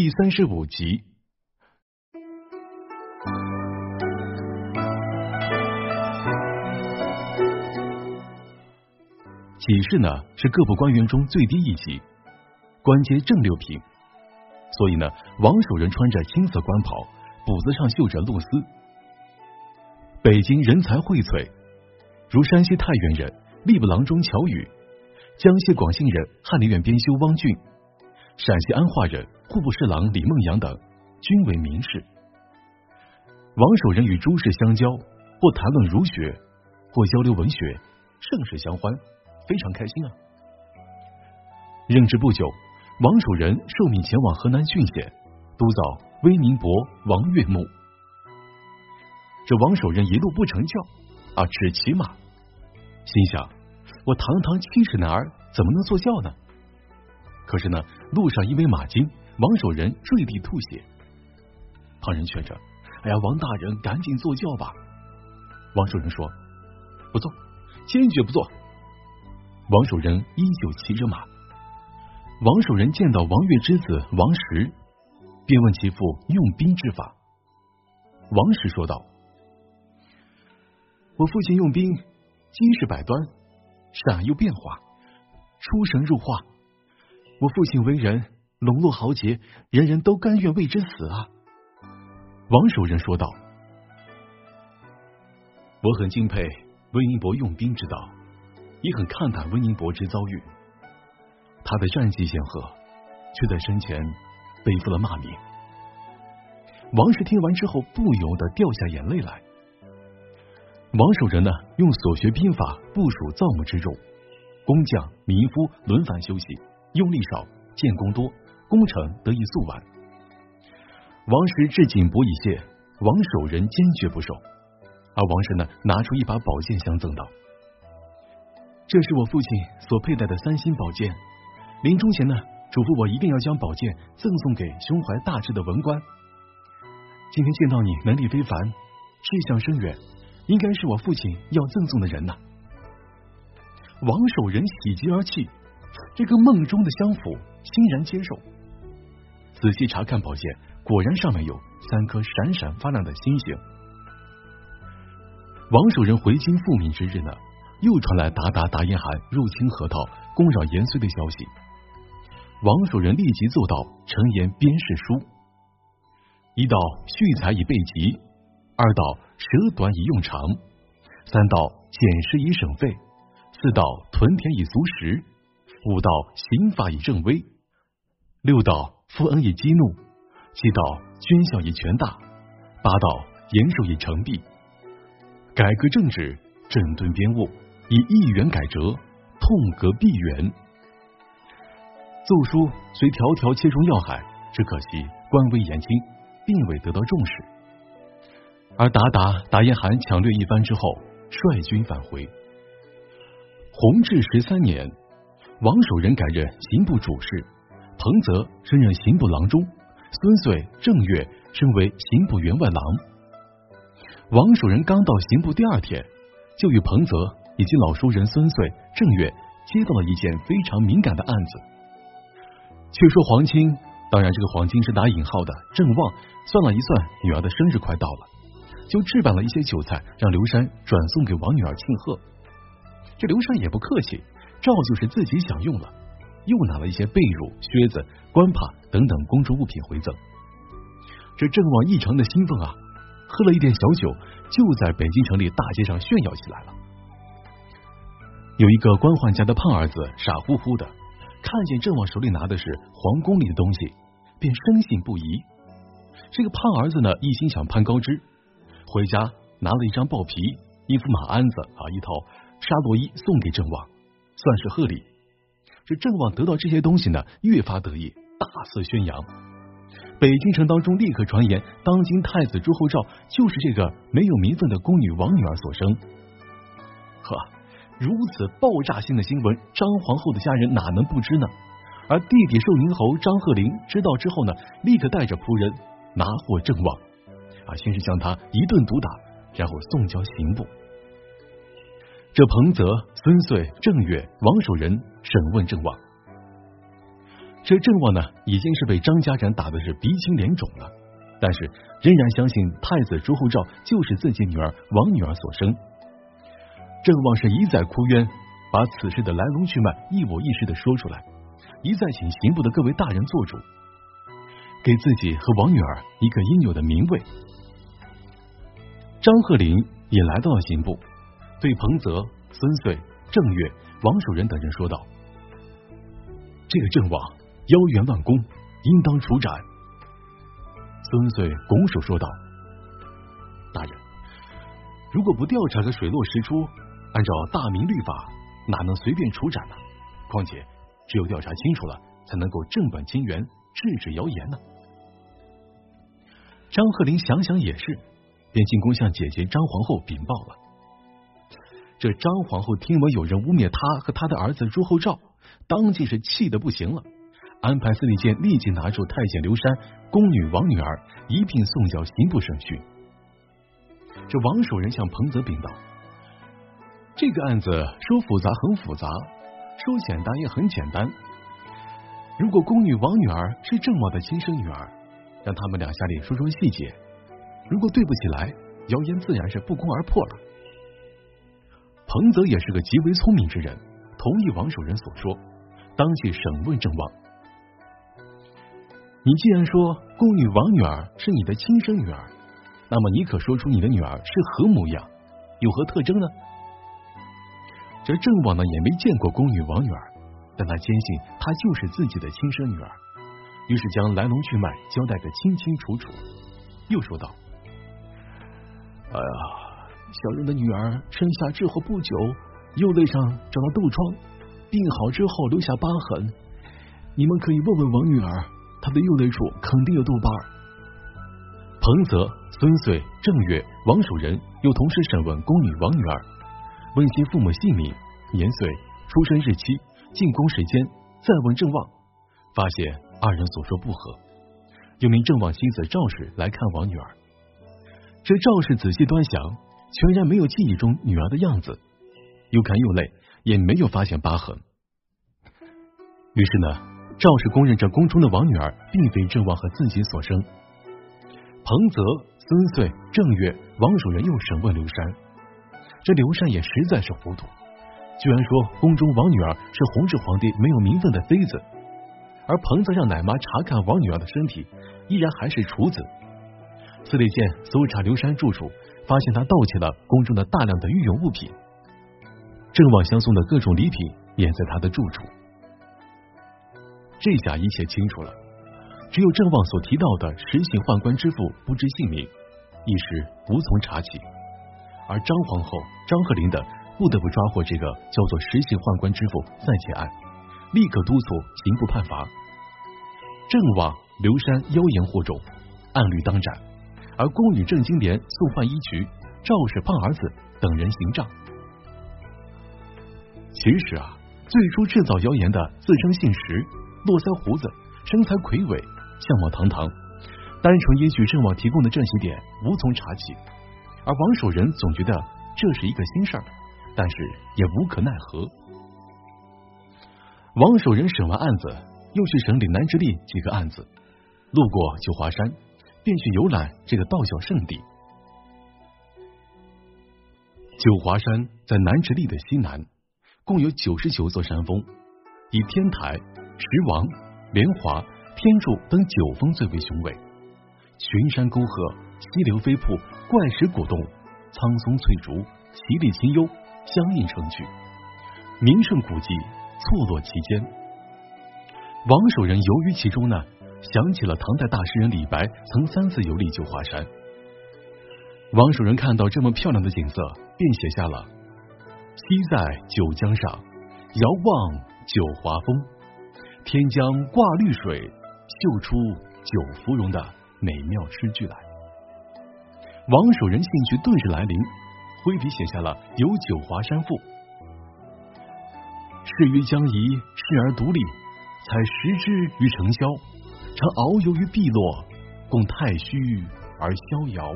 第三十五集。给事呢是各部官员中最低一级，官阶正六品，所以呢，王守仁穿着青色官袍，补子上绣着露丝。北京人才荟萃，如山西太原人吏部郎中乔宇，江西广信人翰林院编修汪俊，陕西安化人户部侍郎李梦阳等，均为名士。王守仁与诸士相交，或谈论儒学，或交流文学，甚是相欢。非常开心啊！任职不久，王守仁受命前往河南浚县督造威宁伯王岳墓。这王守仁一路不成教啊，只骑马，心想：我堂堂七尺男儿，怎么能坐轿呢？可是呢，路上因为马惊，王守仁坠地吐血。旁人劝着：“哎呀，王大人赶紧坐轿吧。”王守仁说：“不坐，坚决不坐。”王守仁依旧骑着马。王守仁见到王岳之子王石，便问其父用兵之法。王石说道：“我父亲用兵，经世百端，善又变化，出神入化。我父亲为人笼络豪杰，人人都甘愿为之死啊。”王守仁说道：“我很敬佩温宁伯用兵之道。”也很看淡温宁伯之遭遇，他的战绩显赫，却在身前背负了骂名。王氏听完之后，不由得掉下眼泪来。王守仁呢，用所学兵法部署造木之众，工匠民夫轮番休息，用力少，建功多，工程得以速完。王石至锦帛以谢，王守仁坚决不受，而王石呢，拿出一把宝剑相赠道。这是我父亲所佩戴的三星宝剑，临终前呢，嘱咐我一定要将宝剑赠送给胸怀大志的文官。今天见到你能力非凡，志向深远，应该是我父亲要赠送的人呐。王守仁喜极而泣，这个梦中的相府欣然接受。仔细查看宝剑，果然上面有三颗闪闪发亮的星星。王守仁回京复命之日呢？又传来鞑靼达延汗入侵河套、攻扰延绥的消息。王守仁立即奏道：“陈言边事书，一道蓄财以备急，二道舍短以用长，三道减食以省费，四道屯田以足食，五道刑法以正威，六道敷恩以激怒，七道捐孝以权大，八道严守以成弊，改革政治，整顿编务。”以一元改折，痛革弊源。奏书虽条条切中要害，只可惜官微言轻，并未得到重视。而达达达延汗抢掠一番之后，率军返回。弘治十三年，王守仁改任刑部主事，彭泽升任刑部郎中，孙穗、郑月升为刑部员外郎。王守仁刚到刑部第二天，就与彭泽。以及老熟人孙穗、郑月接到了一件非常敏感的案子。却说皇亲，当然这个皇亲是打引号的，郑旺算了一算，女儿的生日快到了，就置办了一些酒菜，让刘山转送给王女儿庆贺。这刘山也不客气，照就是自己享用了，又拿了一些被褥、靴子、官帕等等公主物品回赠。这郑旺异常的兴奋啊，喝了一点小酒，就在北京城里大街上炫耀起来了。有一个官宦家的胖儿子，傻乎乎的看见郑旺手里拿的是皇宫里的东西，便深信不疑。这个胖儿子呢，一心想攀高枝，回家拿了一张豹皮、一副马鞍子啊，一套纱罗衣送给郑旺，算是贺礼。这郑旺得到这些东西呢，越发得意，大肆宣扬。北京城当中立刻传言，当今太子朱厚照就是这个没有名分的宫女王女儿所生。呵。如此爆炸性的新闻，张皇后的家人哪能不知呢？而弟弟寿宁侯张鹤龄知道之后呢，立刻带着仆人拿获郑旺，啊，先是将他一顿毒打，然后送交刑部。这彭泽、孙遂、郑月、王守仁审问郑旺，这郑旺呢，已经是被张家人打的是鼻青脸肿了，但是仍然相信太子朱厚照就是自己女儿王女儿所生。郑旺是一再哭冤，把此事的来龙去脉一五一十的说出来，一再请刑部的各位大人做主，给自己和王女儿一个应有的名位。张鹤龄也来到了刑部，对彭泽、孙遂、郑月、王守仁等人说道：“这个阵亡妖言乱功，应当处斩。”孙遂拱手说道：“大人，如果不调查个水落石出。”按照大明律法，哪能随便处斩呢？况且，只有调查清楚了，才能够正本清源，制止谣言呢。张鹤龄想想也是，便进宫向姐姐张皇后禀报了。这张皇后听闻有人污蔑她和她的儿子朱厚照，当即是气得不行了，安排司礼监立即拿住太监刘山、宫女王女儿一并送交刑部审讯。这王守仁向彭泽禀道。这个案子说复杂很复杂，说简单也很简单。如果宫女王女儿是郑某的亲生女儿，让他们俩下里说说细节。如果对不起来，谣言自然是不攻而破了。彭泽也是个极为聪明之人，同意王守仁所说，当即审问郑旺。你既然说宫女王女儿是你的亲生女儿，那么你可说出你的女儿是何模样，有何特征呢？这郑旺呢也没见过宫女王女儿，但他坚信她就是自己的亲生女儿，于是将来龙去脉交代的清清楚楚。又说道：“哎呀，小人的女儿生下之后不久，右肋上长了痘疮，病好之后留下疤痕。你们可以问问王女儿，她的右肋处肯定有痘疤。”彭泽、孙遂、郑月、王守仁又同时审问宫女王女儿。问其父母姓名、年岁、出生日期、进宫时间，再问郑旺，发现二人所说不合，又命郑旺妻子赵氏来看王女儿。这赵氏仔细端详，全然没有记忆中女儿的样子，又看又累，也没有发现疤痕。于是呢，赵氏公认这宫中的王女儿并非郑王和自己所生。彭泽、孙穗、郑月、王守仁又审问刘山。这刘禅也实在是糊涂，居然说宫中王女儿是弘治皇帝没有名分的妃子，而彭泽让奶妈查看王女儿的身体，依然还是处子。司礼监搜查刘禅住处，发现他盗窃了宫中的大量的御用物品，郑望相送的各种礼品也在他的住处。这下一切清楚了，只有郑望所提到的实行宦官之父不知姓名，一时无从查起。而张皇后、张鹤龄等不得不抓获这个叫做实行宦官之父再结案，立刻督促刑部判罚。郑望刘山妖言惑众，按律当斩；而宫女郑金莲素换一局，赵氏胖儿子等人行杖。其实啊，最初制造谣言的自称姓石、络腮胡子、身材魁伟、相貌堂堂，单纯依据郑王提供的这些点，无从查起。而王守仁总觉得这是一个新事儿，但是也无可奈何。王守仁审完案子，又去审理南直隶几个案子，路过九华山，便去游览这个道教圣地。九华山在南直隶的西南，共有九十九座山峰，以天台、石王、莲华、天柱等九峰最为雄伟，群山沟壑，溪流飞瀑。怪石古洞、苍松翠竹、奇丽清幽，相映成趣，名胜古迹错落其间。王守仁游于其中呢，想起了唐代大诗人李白曾三次游历九华山。王守仁看到这么漂亮的景色，便写下了“西在九江上，遥望九华峰，天将挂绿水，秀出九芙蓉”的美妙诗句来。王守仁兴趣顿时来临，挥笔写下了《游九华山赋》：“适于江夷，适而独立，采石之于城郊，常遨游于碧落，共太虚而逍遥。”